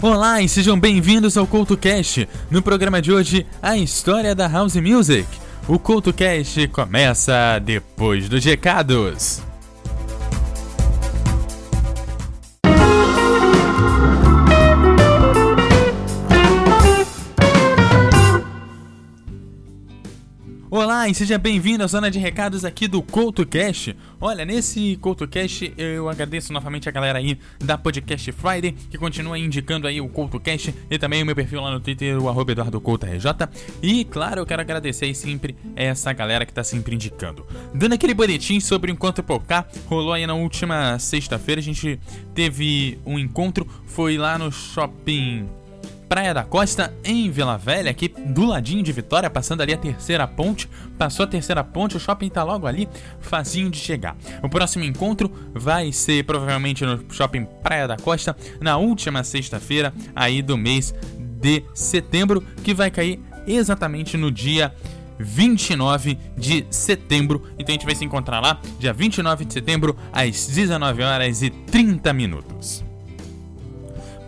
Olá e sejam bem-vindos ao CoutoCast. No programa de hoje, a história da House Music. O CoutoCast começa depois dos recados. Olá e seja bem-vindo à zona de recados aqui do CoutoCast. Olha, nesse CoutoCast eu agradeço novamente a galera aí da Podcast Friday que continua indicando aí o CoutoCast e também o meu perfil lá no Twitter, o EduardoCoutoRJ. E claro, eu quero agradecer aí sempre essa galera que tá sempre indicando. Dando aquele boletim sobre o Encontro Pocar, rolou aí na última sexta-feira, a gente teve um encontro, foi lá no shopping Praia da Costa, em Vila Velha, aqui do ladinho de Vitória, passando ali a terceira ponte. Passou a terceira ponte, o shopping tá logo ali, facinho de chegar. O próximo encontro vai ser provavelmente no shopping Praia da Costa, na última sexta-feira aí do mês de setembro, que vai cair exatamente no dia 29 de setembro. Então a gente vai se encontrar lá, dia 29 de setembro, às 19 horas e 30 minutos.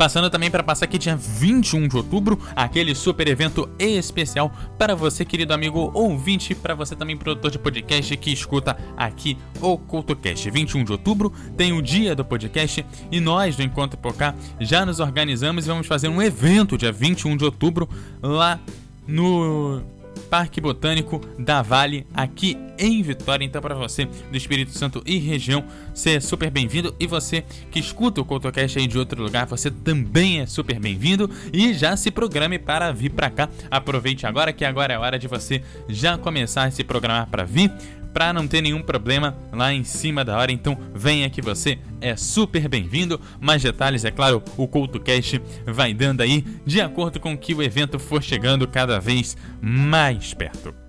Passando também para passar aqui dia 21 de outubro, aquele super evento especial para você, querido amigo ouvinte, para você também produtor de podcast que escuta aqui o CultoCast. 21 de outubro tem o dia do podcast e nós do Encontro Pocá já nos organizamos e vamos fazer um evento dia 21 de outubro lá no Parque Botânico da Vale, aqui em Vitória. Então, para você do Espírito Santo e região, você é super bem-vindo. E você que escuta o CoutoCast aí de outro lugar, você também é super bem-vindo. E já se programe para vir para cá. Aproveite agora que agora é hora de você já começar a se programar para vir para não ter nenhum problema lá em cima da hora. Então venha que você é super bem-vindo. Mais detalhes, é claro, o CoutoCast vai dando aí de acordo com que o evento for chegando cada vez mais perto.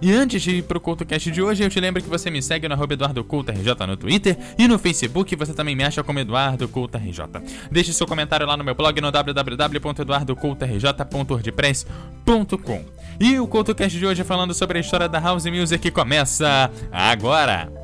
E antes de ir pro CultoCast de hoje, eu te lembro que você me segue no EduardoCultoRJ no Twitter e no Facebook você também me acha como EduardoCultoRJ. Deixe seu comentário lá no meu blog no www.eduardocultorj.wordpress.com E o CultoCast de hoje falando sobre a história da House Music começa agora!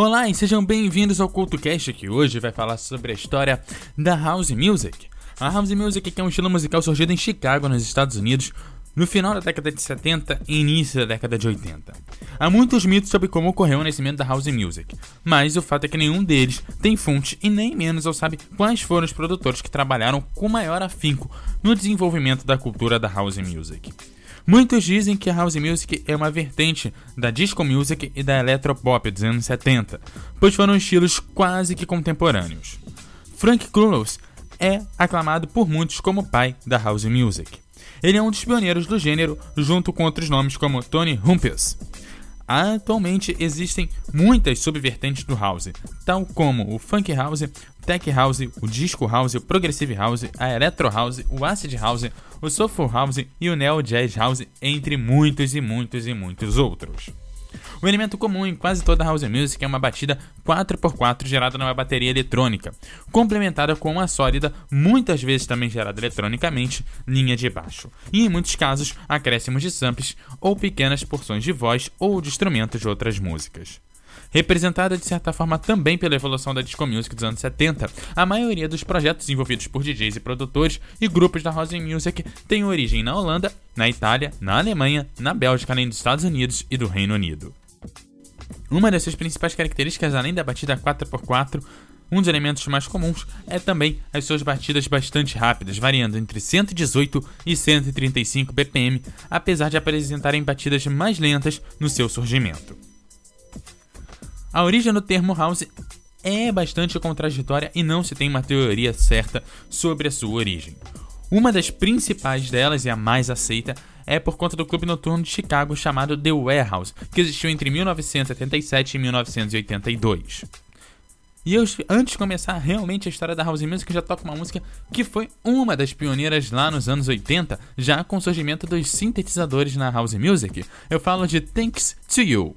Olá e sejam bem-vindos ao CultoCast que hoje vai falar sobre a história da House Music. A House Music é um estilo musical surgido em Chicago, nos Estados Unidos, no final da década de 70 e início da década de 80. Há muitos mitos sobre como ocorreu o nascimento da House Music, mas o fato é que nenhum deles tem fonte e nem menos ou sabe quais foram os produtores que trabalharam com maior afinco no desenvolvimento da cultura da House Music. Muitos dizem que a house music é uma vertente da disco music e da electropop dos anos 70, pois foram estilos quase que contemporâneos. Frank Krumlos é aclamado por muitos como pai da house music. Ele é um dos pioneiros do gênero, junto com outros nomes como Tony Humphries. Atualmente existem muitas subvertentes do house, tal como o funk house, tech house, o disco house, o progressive house, a electro house, o acid house, o soulful house e o neo jazz house, entre muitos e muitos e muitos outros. O elemento comum em quase toda house music é uma batida 4x4 gerada numa bateria eletrônica, complementada com uma sólida, muitas vezes também gerada eletronicamente, linha de baixo, e em muitos casos acréscimos de samples ou pequenas porções de voz ou de instrumentos de outras músicas. Representada de certa forma também pela evolução da disco music dos anos 70, a maioria dos projetos envolvidos por DJs e produtores e grupos da house music tem origem na Holanda, na Itália, na Alemanha, na Bélgica, além dos Estados Unidos e do Reino Unido. Uma das suas principais características, além da batida 4x4, um dos elementos mais comuns é também as suas batidas bastante rápidas, variando entre 118 e 135 BPM, apesar de apresentarem batidas mais lentas no seu surgimento. A origem do termo house é bastante contraditória e não se tem uma teoria certa sobre a sua origem. Uma das principais delas e a mais aceita é por conta do clube noturno de Chicago chamado The Warehouse, que existiu entre 1977 e 1982. E eu, antes de começar realmente a história da House Music, já toco uma música que foi uma das pioneiras lá nos anos 80, já com o surgimento dos sintetizadores na House Music. Eu falo de Thanks to You.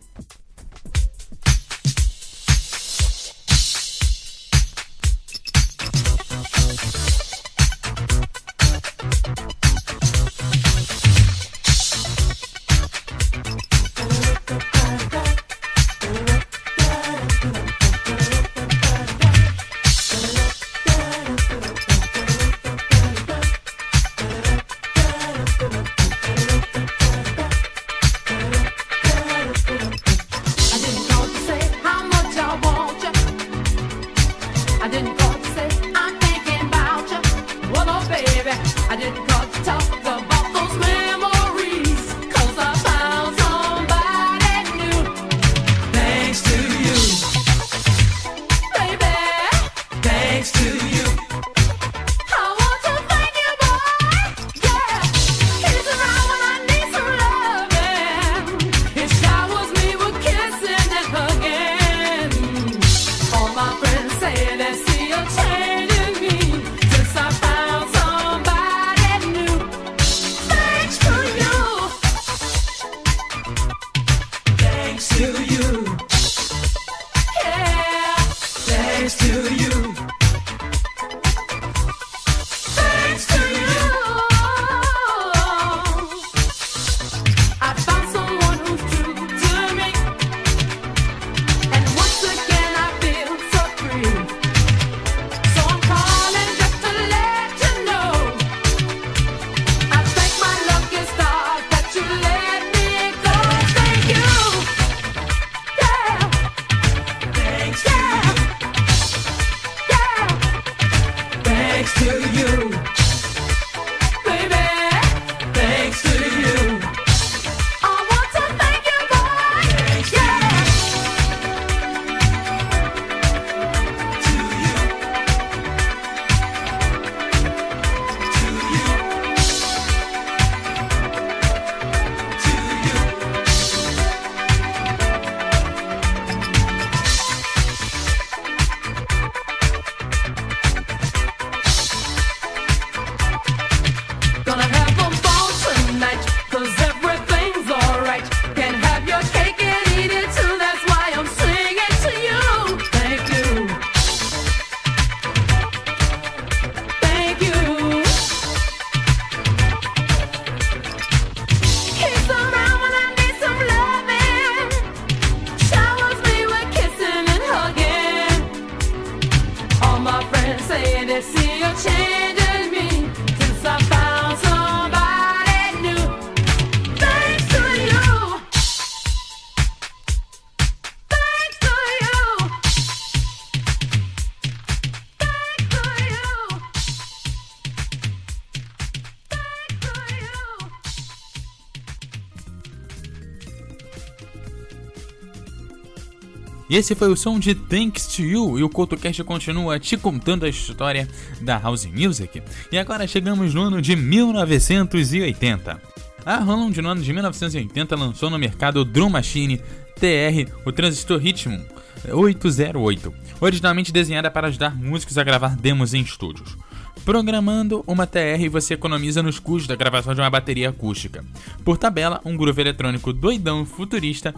Esse foi o som de Thanks to You e o CoutoCast continua te contando a história da House Music. E agora chegamos no ano de 1980. A Roland no ano de 1980 lançou no mercado o Drum Machine TR, o transistor Ritmo 808, originalmente desenhada para ajudar músicos a gravar demos em estúdios. Programando uma TR, você economiza nos custos da gravação de uma bateria acústica. Por tabela, um groove eletrônico doidão futurista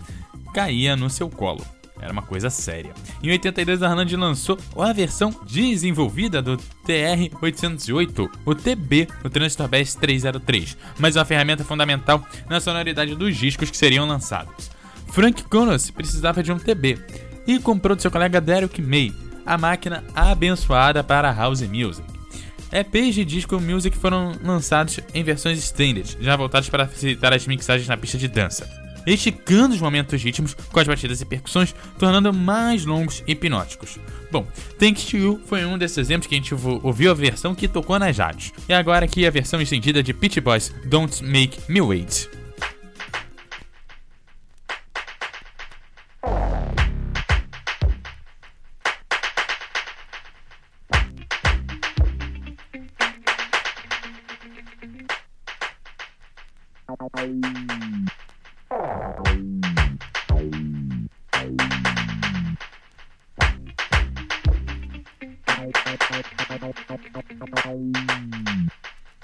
caía no seu colo. Era uma coisa séria. Em 82, a Harland lançou a versão desenvolvida do TR-808, o TB, o Transistor Bass 303, mas uma ferramenta fundamental na sonoridade dos discos que seriam lançados. Frank Connors precisava de um TB e comprou do seu colega Derek May a máquina abençoada para House Music. EPs de disco music foram lançados em versões standard, já voltados para facilitar as mixagens na pista de dança esticando os momentos ritmos com as batidas e percussões, tornando mais longos e hipnóticos. Bom, Thanks to You foi um desses exemplos que a gente ouviu a versão que tocou nas rádios. E agora aqui a versão estendida de Pitch Boys Don't Make Me Wait. Bye.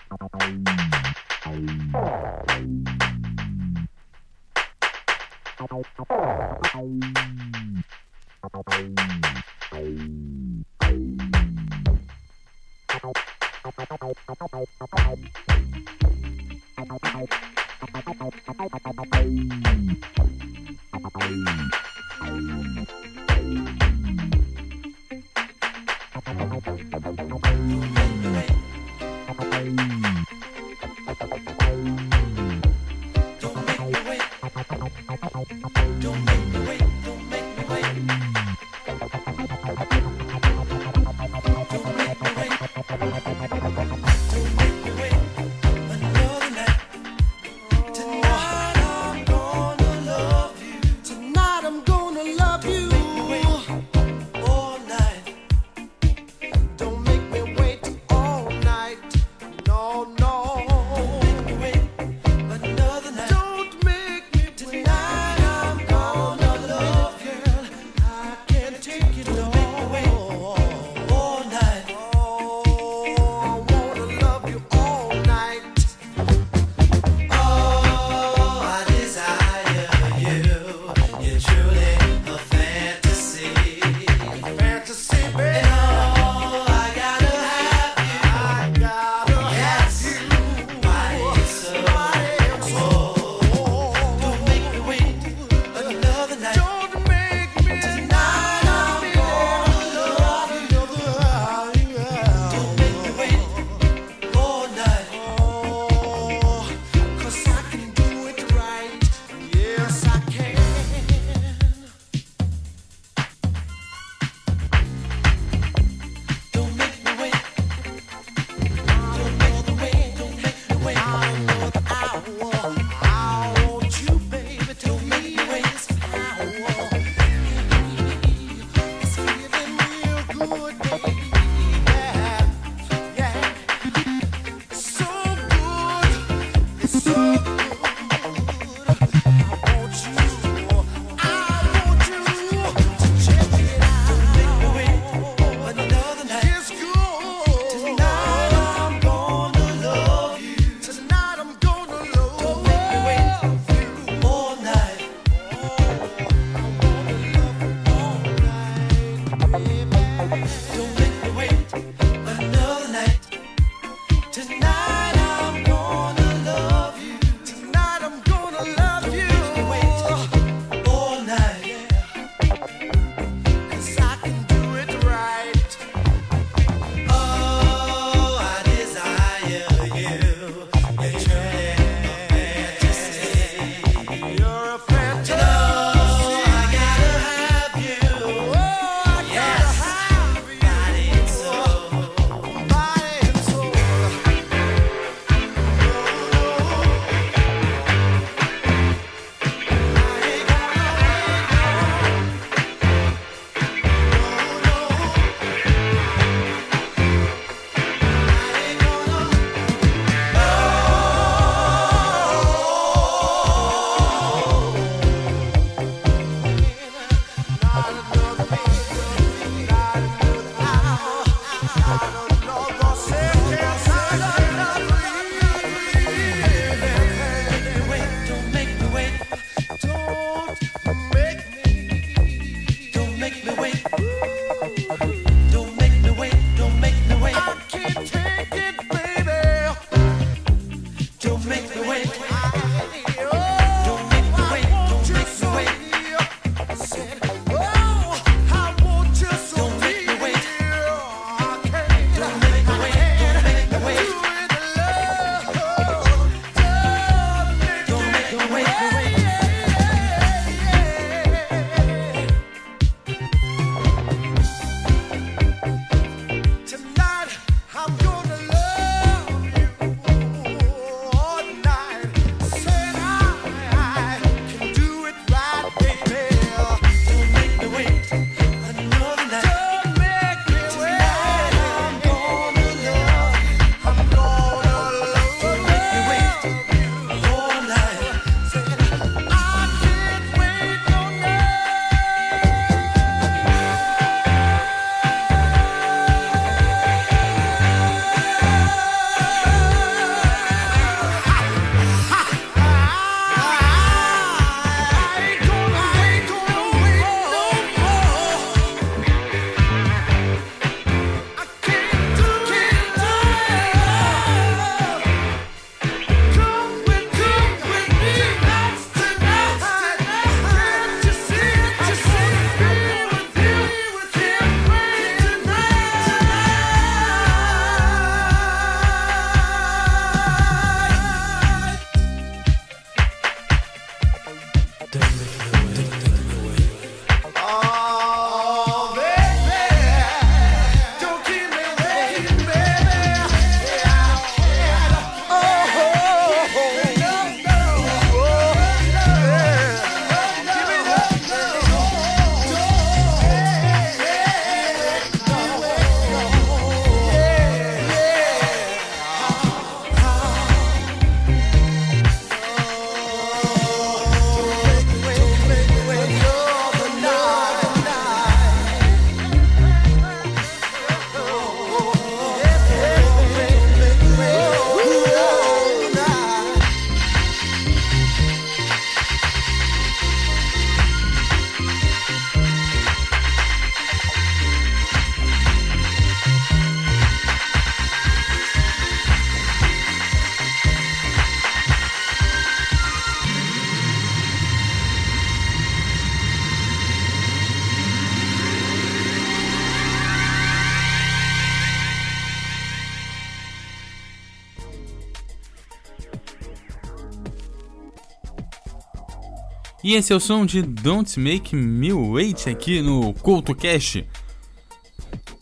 E esse é o som de Don't Make Me Wait aqui no CultoCast.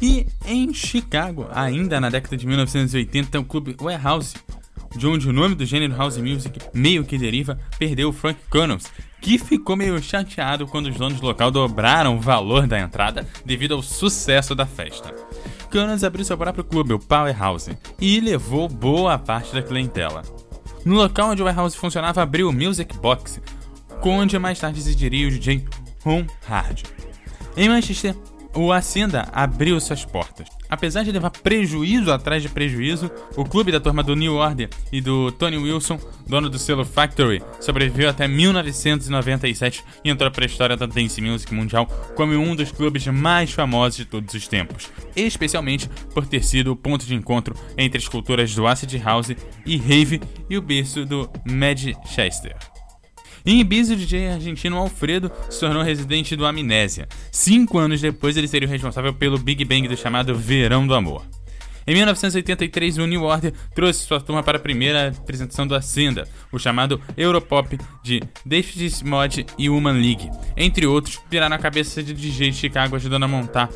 E em Chicago, ainda na década de 1980, tem o clube Warehouse, de onde o nome do gênero house music meio que deriva, perdeu o Frank Connors, que ficou meio chateado quando os donos do local dobraram o valor da entrada devido ao sucesso da festa. Connors abriu seu próprio clube, o Powerhouse, e levou boa parte da clientela. No local onde o Warehouse funcionava, abriu o Music Box, onde mais tarde residiria o DJ Ron Hard. Em Manchester, o Ascenda abriu suas portas. Apesar de levar prejuízo atrás de prejuízo, o clube da turma do New Order e do Tony Wilson, dono do selo Factory, sobreviveu até 1997 e entrou para a história da dance music mundial como um dos clubes mais famosos de todos os tempos, especialmente por ter sido o ponto de encontro entre as culturas do acid house e rave e o berço do Manchester. Em Ibiza, o DJ argentino Alfredo se tornou residente do Amnésia. Cinco anos depois, ele seria o responsável pelo Big Bang do chamado Verão do Amor. Em 1983, o New Order trouxe sua turma para a primeira apresentação do Ascenda, o chamado Europop de David Mod e Human League. Entre outros, viraram a cabeça de DJ de Chicago ajudando a montar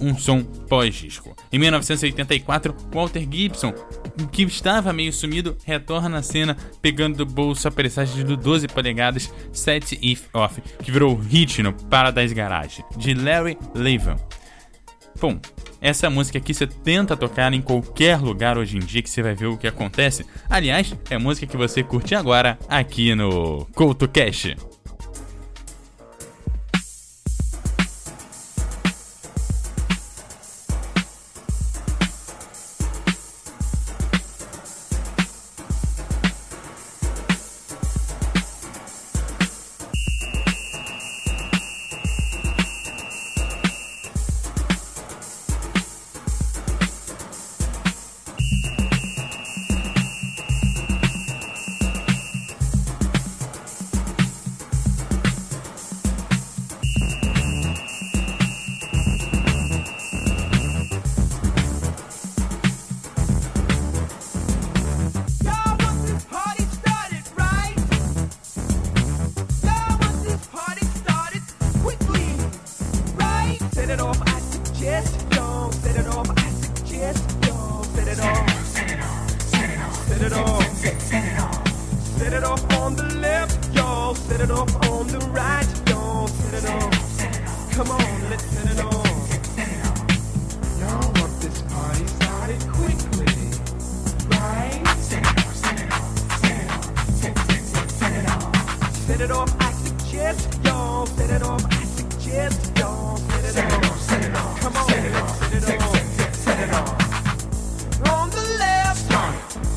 um som pós-disco. Em 1984, Walter Gibson, que estava meio sumido, retorna à cena pegando do bolso a pressagem do 12 polegadas Set If Off, que virou hit no Paradise Garage, de Larry Levan. Bom, essa música aqui você tenta tocar em qualquer lugar hoje em dia que você vai ver o que acontece. Aliás, é música que você curte agora aqui no CoutoCast. set it off, I suggest y'all set it off, I suggest y'all set it, off. Set it off, come on, set it off, set it off, set it off. On the left, start.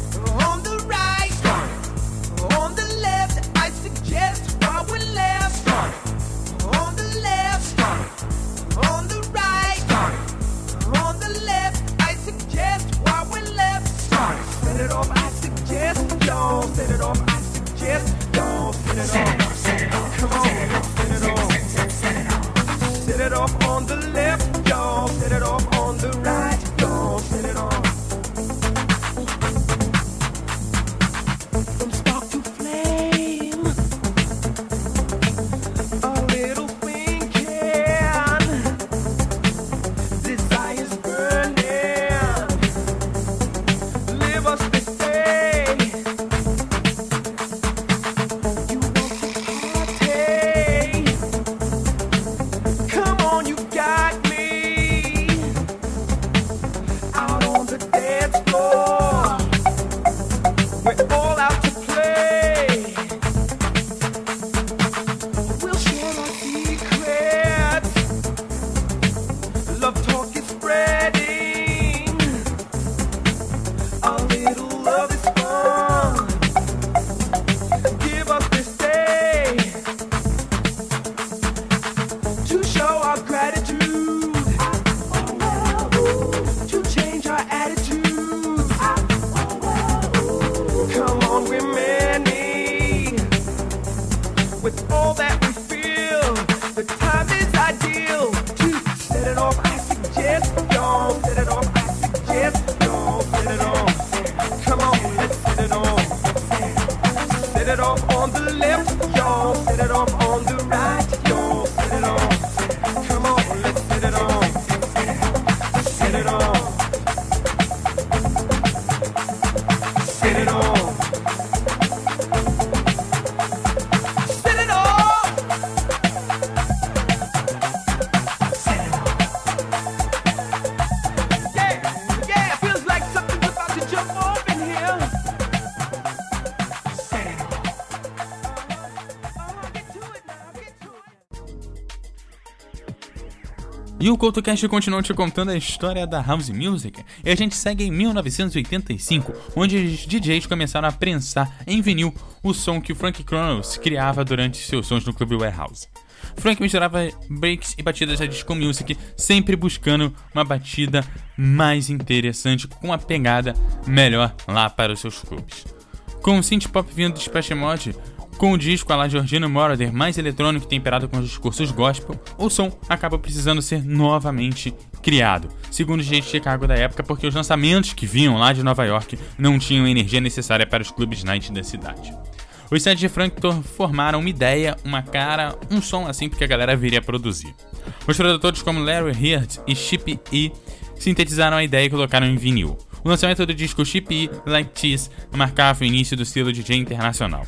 E o CoutoCast continua te contando a história da House Music, e a gente segue em 1985, onde os DJs começaram a prensar em vinil o som que Frank Kronos criava durante seus sons no Clube Warehouse. Frank misturava breaks e batidas da disco music, sempre buscando uma batida mais interessante, com uma pegada melhor lá para os seus clubes. Com o synth pop vindo do Splash Mode, com o disco a la Georgina Moroder mais eletrônico e temperado com os discursos gospel, o som acaba precisando ser novamente criado, segundo os gente de Chicago da época, porque os lançamentos que vinham lá de Nova York não tinham a energia necessária para os clubes night da cidade. Os sets de Frankton formaram uma ideia, uma cara, um som assim porque a galera viria a produzir. Os produtores como Larry Heard e Chip E sintetizaram a ideia e colocaram em vinil. O lançamento do disco Chip E Like Cheese marcava o início do estilo DJ internacional.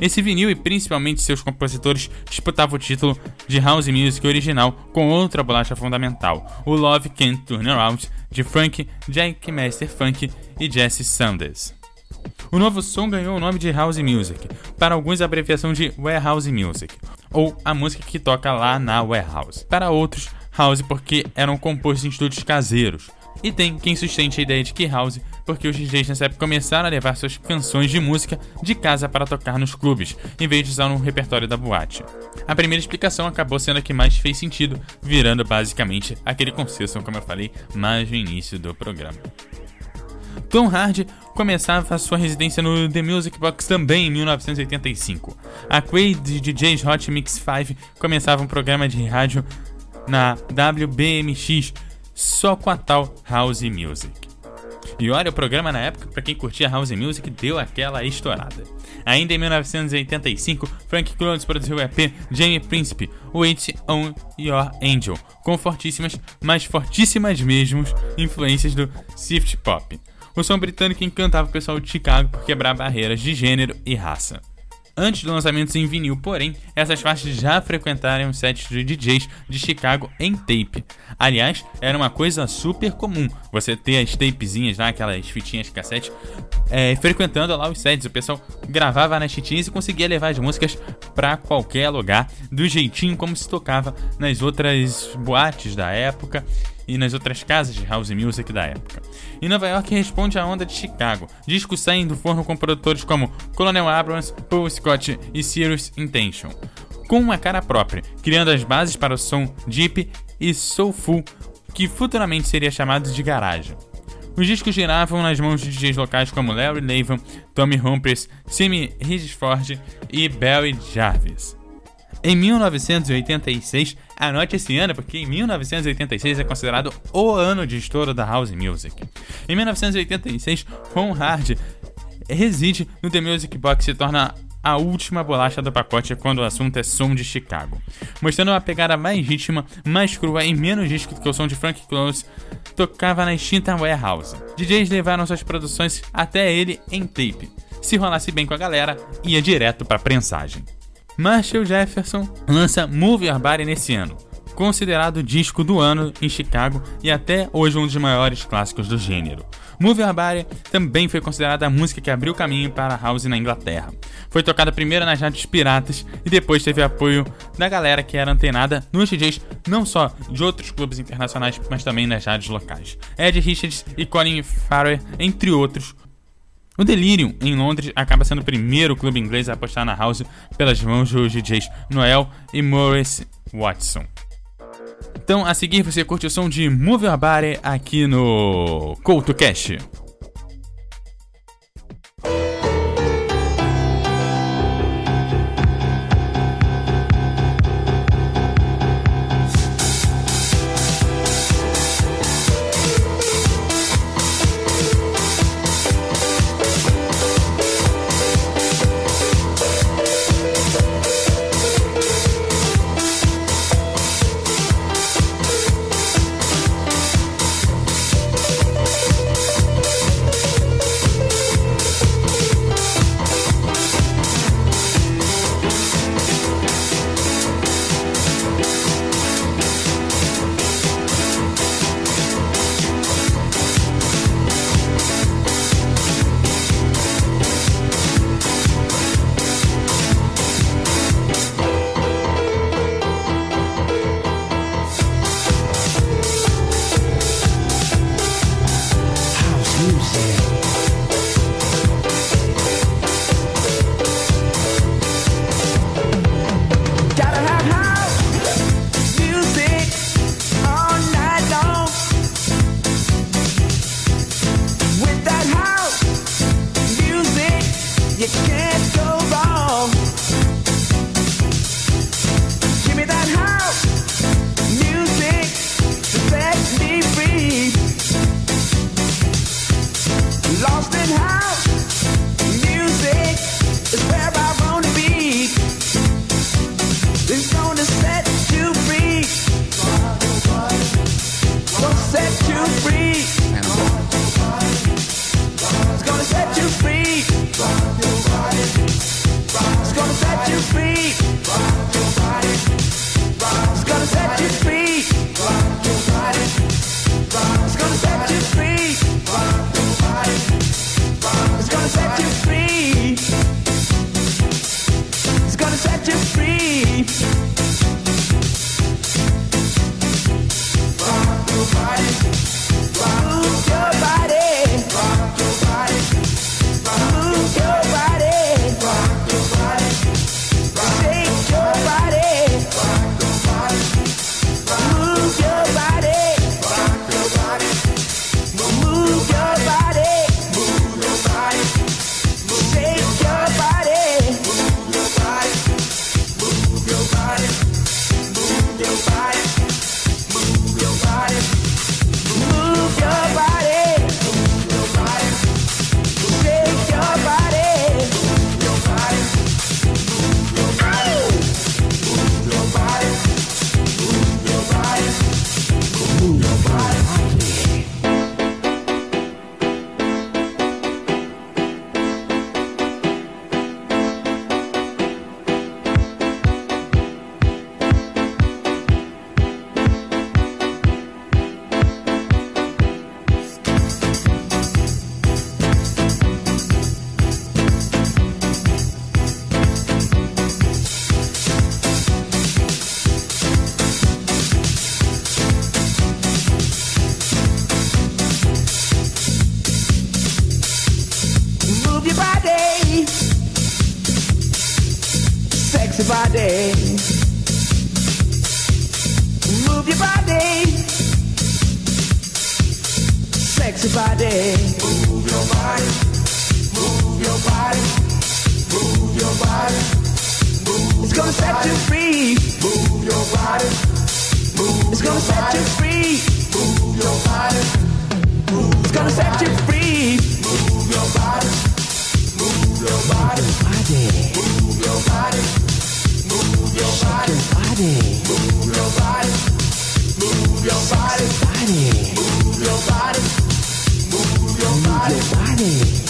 Esse vinil e principalmente seus compositores disputavam o título de House Music original com outra bolacha fundamental, o Love Can't Turn Around, de Frank, Jack Master Funk e Jesse Sanders. O novo som ganhou o nome de House Music, para alguns a abreviação de Warehouse Music, ou a música que toca lá na warehouse. Para outros, House porque eram compostos em estúdios caseiros, e tem quem sustente a ideia de que House, porque os DJs nessa época começaram a levar suas canções de música de casa para tocar nos clubes, em vez de usar no repertório da boate. A primeira explicação acabou sendo a que mais fez sentido, virando basicamente aquele consenso, como eu falei mais no início do programa. Tom Hardy começava sua residência no The Music Box também em 1985. A Quaid DJs Hot Mix 5 começava um programa de rádio na WBMX só com a tal House Music. E olha, o programa na época, para quem curtia House Music, deu aquela estourada. Ainda em 1985, Frank Clones produziu o EP Jamie Príncipe, Wait on Your Angel, com fortíssimas, mas fortíssimas mesmo, influências do Swift Pop. O som britânico encantava o pessoal de Chicago por quebrar barreiras de gênero e raça antes dos lançamentos em vinil, porém, essas faixas já frequentaram os sets de DJs de Chicago em tape. Aliás, era uma coisa super comum você ter as tapezinhas lá, aquelas fitinhas de cassete, é, frequentando lá os sets. O pessoal gravava nas fitinhas e conseguia levar as músicas para qualquer lugar, do jeitinho como se tocava nas outras boates da época e nas outras casas de house music da época. E Nova York responde à onda de Chicago, discos saem do forno com produtores como Colonel Abrams, Paul Scott e Serious Intention, com uma cara própria, criando as bases para o som deep e soulful que futuramente seria chamado de garagem. Os discos giravam nas mãos de DJs locais como Larry Levan, Tommy Humphries, Simi Ridgeford e Barry Jarvis. Em 1986, anote esse ano porque em 1986 é considerado o ano de estouro da house music. Em 1986, Ron Hard reside no The Music Box e se torna a última bolacha do pacote quando o assunto é som de Chicago, mostrando uma pegada mais ritma, mais crua e menos disco do que o som de Frank Close tocava na extinta Warehouse. DJs levaram suas produções até ele em tape. Se rolasse bem com a galera, ia direto para prensagem. Marshall Jefferson lança Move Your Body nesse ano, considerado o disco do ano em Chicago e até hoje um dos maiores clássicos do gênero. Move Your Body também foi considerada a música que abriu caminho para a house na Inglaterra. Foi tocada primeiro nas rádios piratas e depois teve apoio da galera que era antenada nos DJs não só de outros clubes internacionais, mas também nas rádios locais. Ed Richards e Colin Farrer, entre outros, o Delirium, em Londres, acaba sendo o primeiro clube inglês a apostar na house pelas mãos dos DJs Noel e Maurice Watson. Então, a seguir, você curte o som de Move Your Body aqui no CoutoCast. your body.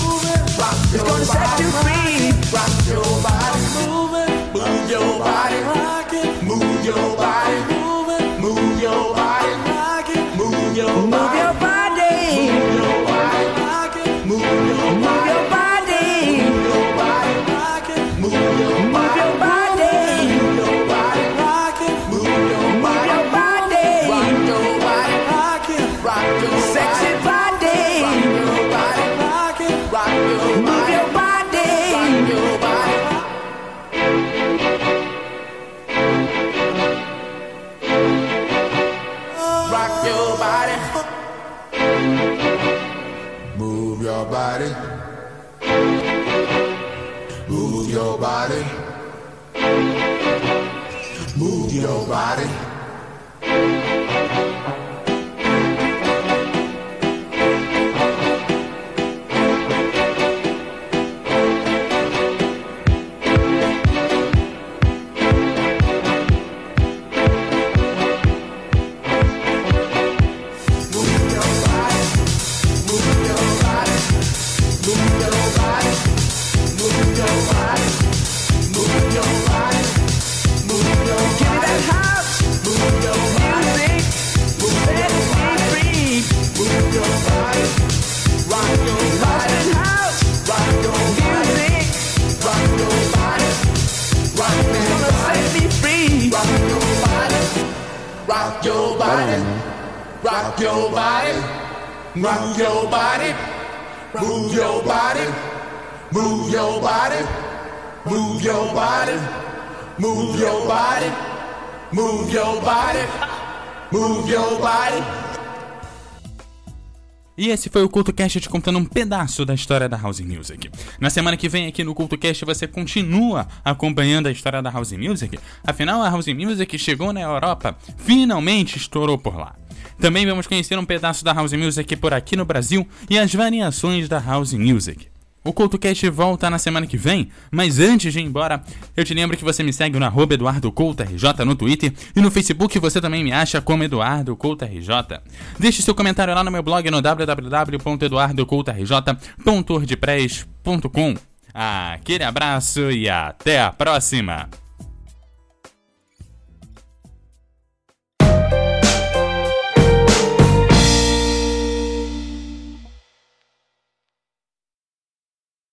It's gonna set you free. Rock your body, move move your body, rock it, move your body, move your body, rock it, move your body. Move your body. Move your body. Body, rock your body, move your body, move your body, move your body, move your body, move your body, move your body. E esse foi o CultoCast te contando um pedaço da história da House Music. Na semana que vem aqui no CultoCast você continua acompanhando a história da House Music. Afinal, a House Music chegou na Europa, finalmente estourou por lá. Também vamos conhecer um pedaço da House Music por aqui no Brasil e as variações da House Music. O CoutoCast volta na semana que vem, mas antes de ir embora, eu te lembro que você me segue no EduardoCoutoRJ no Twitter e no Facebook você também me acha como EduardoCoutoRJ. Deixe seu comentário lá no meu blog no www.eduardocoutorj.wordpress.com. Aquele abraço e até a próxima!